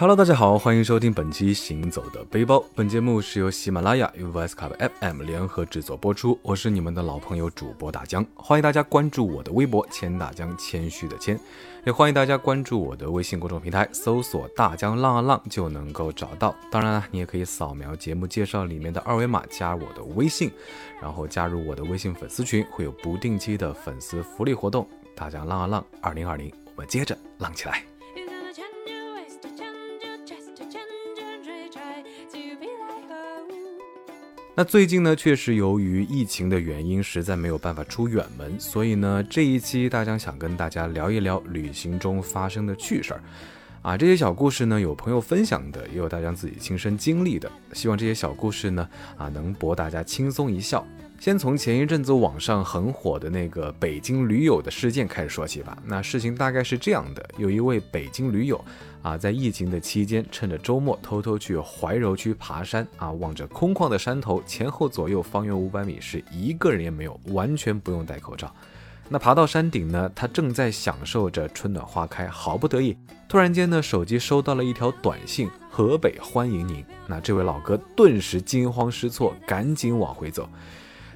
Hello，大家好，欢迎收听本期《行走的背包》。本节目是由喜马拉雅与 VS Club FM 联合制作播出。我是你们的老朋友主播大江，欢迎大家关注我的微博“千大江”，谦虚的谦，也欢迎大家关注我的微信公众平台，搜索“大江浪啊浪”就能够找到。当然了，你也可以扫描节目介绍里面的二维码加我的微信，然后加入我的微信粉丝群，会有不定期的粉丝福利活动。大江浪啊浪，二零二零，我们接着浪起来。那最近呢，确实由于疫情的原因，实在没有办法出远门，所以呢，这一期大江想跟大家聊一聊旅行中发生的趣事儿，啊，这些小故事呢，有朋友分享的，也有大家自己亲身经历的，希望这些小故事呢，啊，能博大家轻松一笑。先从前一阵子网上很火的那个北京驴友的事件开始说起吧。那事情大概是这样的：有一位北京驴友啊，在疫情的期间，趁着周末偷偷去怀柔区爬山啊，望着空旷的山头，前后左右方圆五百米是一个人也没有，完全不用戴口罩。那爬到山顶呢，他正在享受着春暖花开，好不得意。突然间呢，手机收到了一条短信：“河北欢迎您。”那这位老哥顿时惊慌失措，赶紧往回走。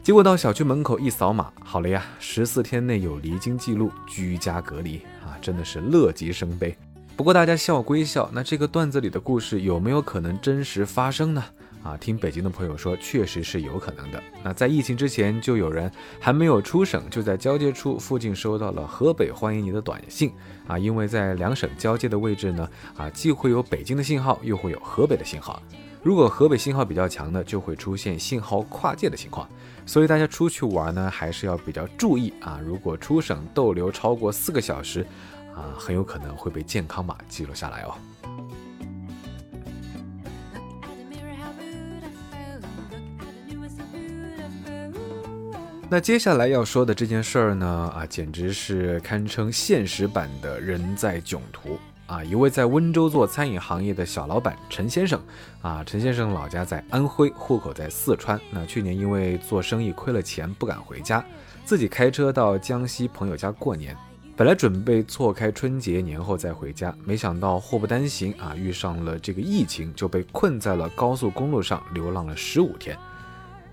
结果到小区门口一扫码，好了呀，十四天内有离京记录，居家隔离啊，真的是乐极生悲。不过大家笑归笑，那这个段子里的故事有没有可能真实发生呢？啊，听北京的朋友说，确实是有可能的。那在疫情之前，就有人还没有出省，就在交界处附近收到了河北欢迎你的短信啊，因为在两省交界的位置呢，啊，既会有北京的信号，又会有河北的信号。如果河北信号比较强呢，就会出现信号跨界的情况。所以大家出去玩呢，还是要比较注意啊！如果出省逗留超过四个小时，啊，很有可能会被健康码记录下来哦。那接下来要说的这件事儿呢，啊，简直是堪称现实版的人在囧途。啊，一位在温州做餐饮行业的小老板陈先生，啊，陈先生老家在安徽，户口在四川。那去年因为做生意亏了钱，不敢回家，自己开车到江西朋友家过年。本来准备错开春节年后再回家，没想到祸不单行啊，遇上了这个疫情，就被困在了高速公路上，流浪了十五天。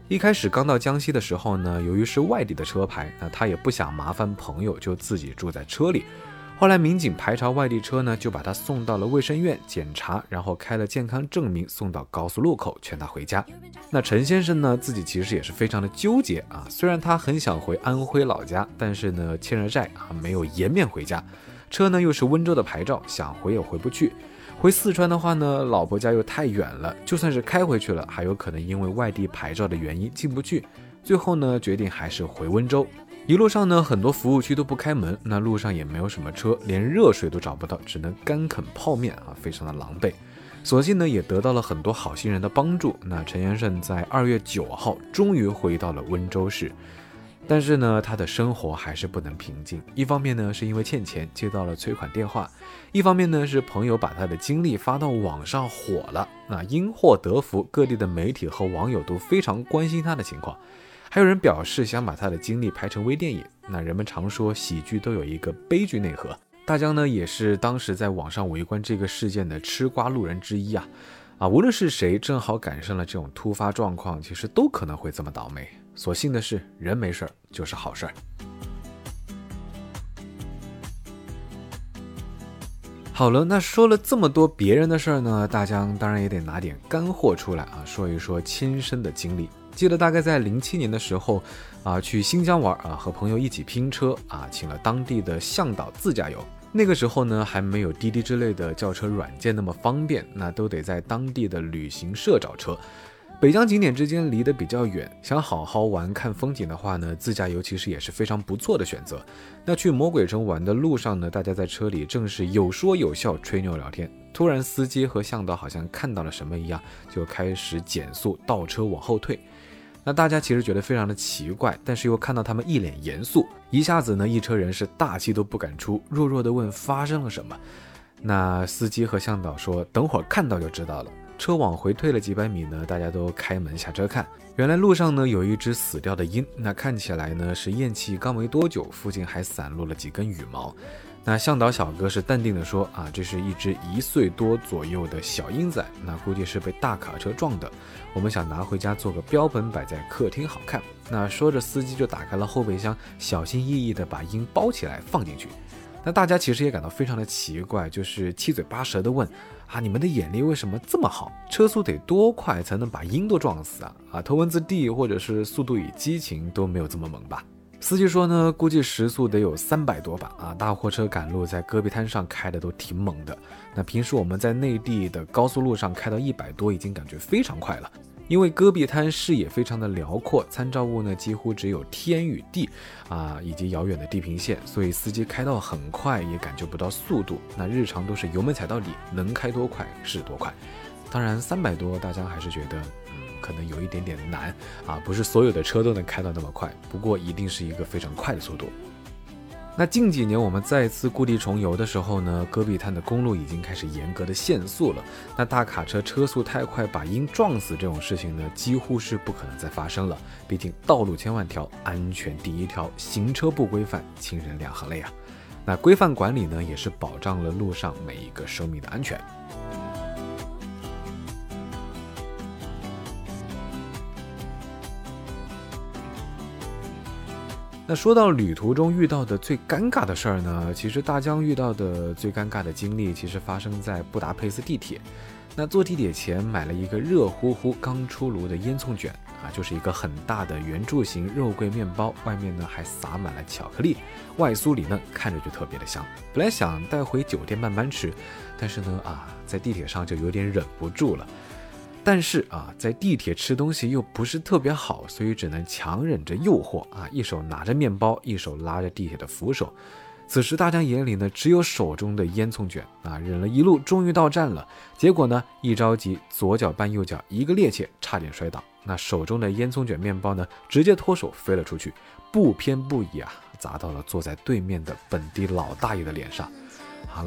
一开始刚到江西的时候呢，由于是外地的车牌，那他也不想麻烦朋友，就自己住在车里。后来民警排查外地车呢，就把他送到了卫生院检查，然后开了健康证明，送到高速路口劝他回家。那陈先生呢，自己其实也是非常的纠结啊。虽然他很想回安徽老家，但是呢欠着债啊，没有颜面回家。车呢又是温州的牌照，想回也回不去。回四川的话呢，老婆家又太远了，就算是开回去了，还有可能因为外地牌照的原因进不去。最后呢，决定还是回温州。一路上呢，很多服务区都不开门，那路上也没有什么车，连热水都找不到，只能干啃泡面啊，非常的狼狈。所幸呢，也得到了很多好心人的帮助。那陈先生在二月九号终于回到了温州市，但是呢，他的生活还是不能平静。一方面呢，是因为欠钱接到了催款电话；一方面呢，是朋友把他的经历发到网上火了。那因祸得福，各地的媒体和网友都非常关心他的情况。还有人表示想把他的经历拍成微电影。那人们常说喜剧都有一个悲剧内核，大江呢也是当时在网上围观这个事件的吃瓜路人之一啊啊！无论是谁，正好赶上了这种突发状况，其实都可能会这么倒霉。所幸的是，人没事儿就是好事儿。好了，那说了这么多别人的事儿呢，大江当然也得拿点干货出来啊，说一说亲身的经历。记得大概在零七年的时候，啊，去新疆玩啊，和朋友一起拼车啊，请了当地的向导自驾游。那个时候呢，还没有滴滴之类的叫车软件那么方便，那都得在当地的旅行社找车。北疆景点之间离得比较远，想好好玩看风景的话呢，自驾游其实也是非常不错的选择。那去魔鬼城玩的路上呢，大家在车里正是有说有笑，吹牛聊天。突然，司机和向导好像看到了什么一样，就开始减速倒车往后退。那大家其实觉得非常的奇怪，但是又看到他们一脸严肃，一下子呢，一车人是大气都不敢出，弱弱的问发生了什么。那司机和向导说等会儿看到就知道了。车往回退了几百米呢，大家都开门下车看，原来路上呢有一只死掉的鹰，那看起来呢是咽气刚没多久，附近还散落了几根羽毛。那向导小哥是淡定的说啊，这是一只一岁多左右的小鹰仔，那估计是被大卡车撞的。我们想拿回家做个标本摆在客厅好看。那说着，司机就打开了后备箱，小心翼翼的把鹰包起来放进去。那大家其实也感到非常的奇怪，就是七嘴八舌的问啊，你们的眼力为什么这么好？车速得多快才能把鹰都撞死啊？啊，头文字 D 或者是速度与激情都没有这么猛吧？司机说呢，估计时速得有三百多吧。啊，大货车赶路在戈壁滩上开的都挺猛的。那平时我们在内地的高速路上开到一百多，已经感觉非常快了。因为戈壁滩视野非常的辽阔，参照物呢几乎只有天与地，啊，以及遥远的地平线，所以司机开到很快也感觉不到速度。那日常都是油门踩到底，能开多快是多快。当然三百多，大家还是觉得。可能有一点点难啊，不是所有的车都能开到那么快，不过一定是一个非常快的速度。那近几年我们再次故地重游的时候呢，戈壁滩的公路已经开始严格的限速了。那大卡车车速太快把鹰撞死这种事情呢，几乎是不可能再发生了。毕竟道路千万条，安全第一条，行车不规范，亲人两行泪啊。那规范管理呢，也是保障了路上每一个生命的安全。那说到旅途中遇到的最尴尬的事儿呢？其实大江遇到的最尴尬的经历，其实发生在布达佩斯地铁。那坐地铁前买了一个热乎乎刚出炉的烟囱卷啊，就是一个很大的圆柱形肉桂面包，外面呢还撒满了巧克力，外酥里嫩，看着就特别的香。本来想带回酒店慢慢吃，但是呢啊，在地铁上就有点忍不住了。但是啊，在地铁吃东西又不是特别好，所以只能强忍着诱惑啊，一手拿着面包，一手拉着地铁的扶手。此时大江眼里呢，只有手中的烟囱卷啊，忍了一路，终于到站了。结果呢，一着急，左脚绊右脚，一个趔趄，差点摔倒。那手中的烟囱卷面包呢，直接脱手飞了出去，不偏不倚啊，砸到了坐在对面的本地老大爷的脸上。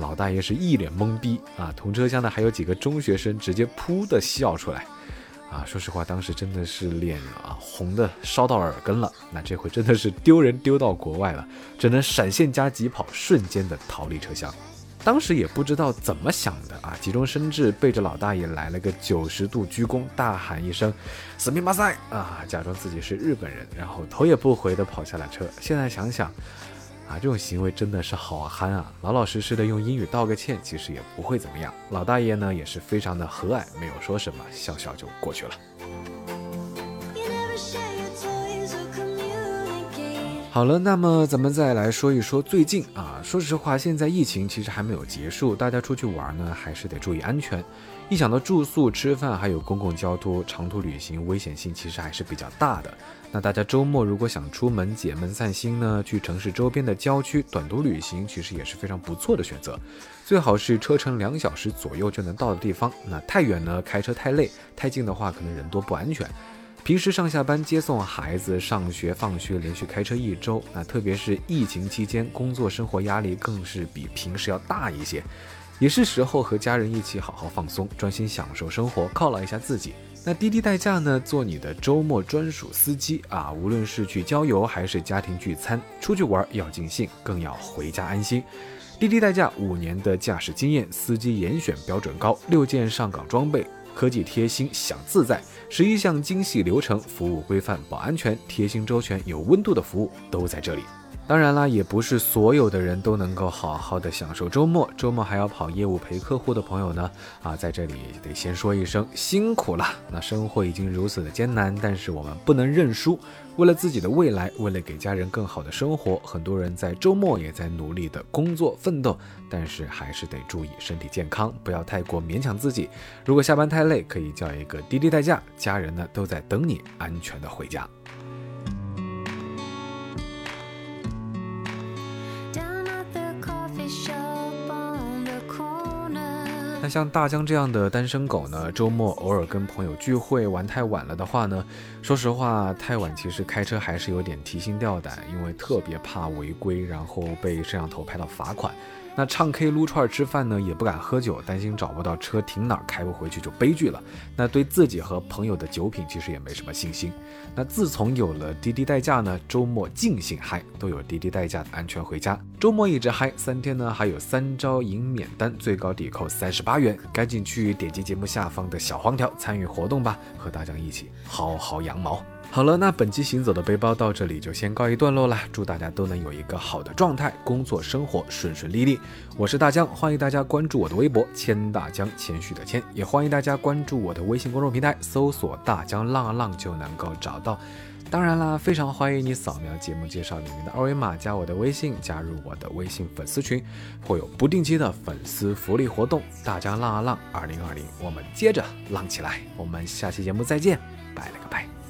老大爷是一脸懵逼啊！同车厢的还有几个中学生，直接噗的笑出来。啊，说实话，当时真的是脸啊红的烧到耳根了。那这回真的是丢人丢到国外了，只能闪现加急跑，瞬间的逃离车厢。当时也不知道怎么想的啊，急中生智，背着老大爷来了个九十度鞠躬，大喊一声“死命马赛”啊，假装自己是日本人，然后头也不回的跑下了车。现在想想。啊，这种行为真的是好憨啊！老老实实的用英语道个歉，其实也不会怎么样。老大爷呢也是非常的和蔼，没有说什么，笑笑就过去了。好了，那么咱们再来说一说最近啊。说实话，现在疫情其实还没有结束，大家出去玩呢还是得注意安全。一想到住宿、吃饭还有公共交通，长途旅行危险性其实还是比较大的。那大家周末如果想出门解闷散心呢，去城市周边的郊区短途旅行，其实也是非常不错的选择。最好是车程两小时左右就能到的地方。那太远呢，开车太累；太近的话，可能人多不安全。平时上下班接送孩子上学放学，连续开车一周，那特别是疫情期间，工作生活压力更是比平时要大一些。也是时候和家人一起好好放松，专心享受生活，犒劳一下自己。那滴滴代驾呢，做你的周末专属司机啊！无论是去郊游还是家庭聚餐，出去玩要尽兴，更要回家安心。滴滴代驾五年的驾驶经验，司机严选标准高，六件上岗装备，科技贴心，享自在，十一项精细流程，服务规范，保安全，贴心周全，有温度的服务都在这里。当然啦，也不是所有的人都能够好好的享受周末。周末还要跑业务陪客户的朋友呢，啊，在这里得先说一声辛苦了。那生活已经如此的艰难，但是我们不能认输。为了自己的未来，为了给家人更好的生活，很多人在周末也在努力的工作奋斗。但是还是得注意身体健康，不要太过勉强自己。如果下班太累，可以叫一个滴滴代驾，家人呢都在等你安全的回家。那像大江这样的单身狗呢，周末偶尔跟朋友聚会玩太晚了的话呢，说实话，太晚其实开车还是有点提心吊胆，因为特别怕违规，然后被摄像头拍到罚款。那唱 K、撸串、吃饭呢，也不敢喝酒，担心找不到车停哪儿，开不回去就悲剧了。那对自己和朋友的酒品其实也没什么信心。那自从有了滴滴代驾呢，周末尽兴嗨，都有滴滴代驾的安全回家。周末一直嗨，三天呢还有三招赢免单，最高抵扣三十八元，赶紧去点击节目下方的小黄条参与活动吧，和大家一起薅薅羊毛。好了，那本期行走的背包到这里就先告一段落了。祝大家都能有一个好的状态，工作生活顺顺利利。我是大江，欢迎大家关注我的微博谦大江，谦虚的谦，也欢迎大家关注我的微信公众平台，搜索大江浪啊浪就能够找到。当然啦，非常欢迎你扫描节目介绍里面的二维码，加我的微信，加入我的微信粉丝群，会有不定期的粉丝福利活动。大江浪啊浪，二零二零，我们接着浪起来。我们下期节目再见，拜了个拜。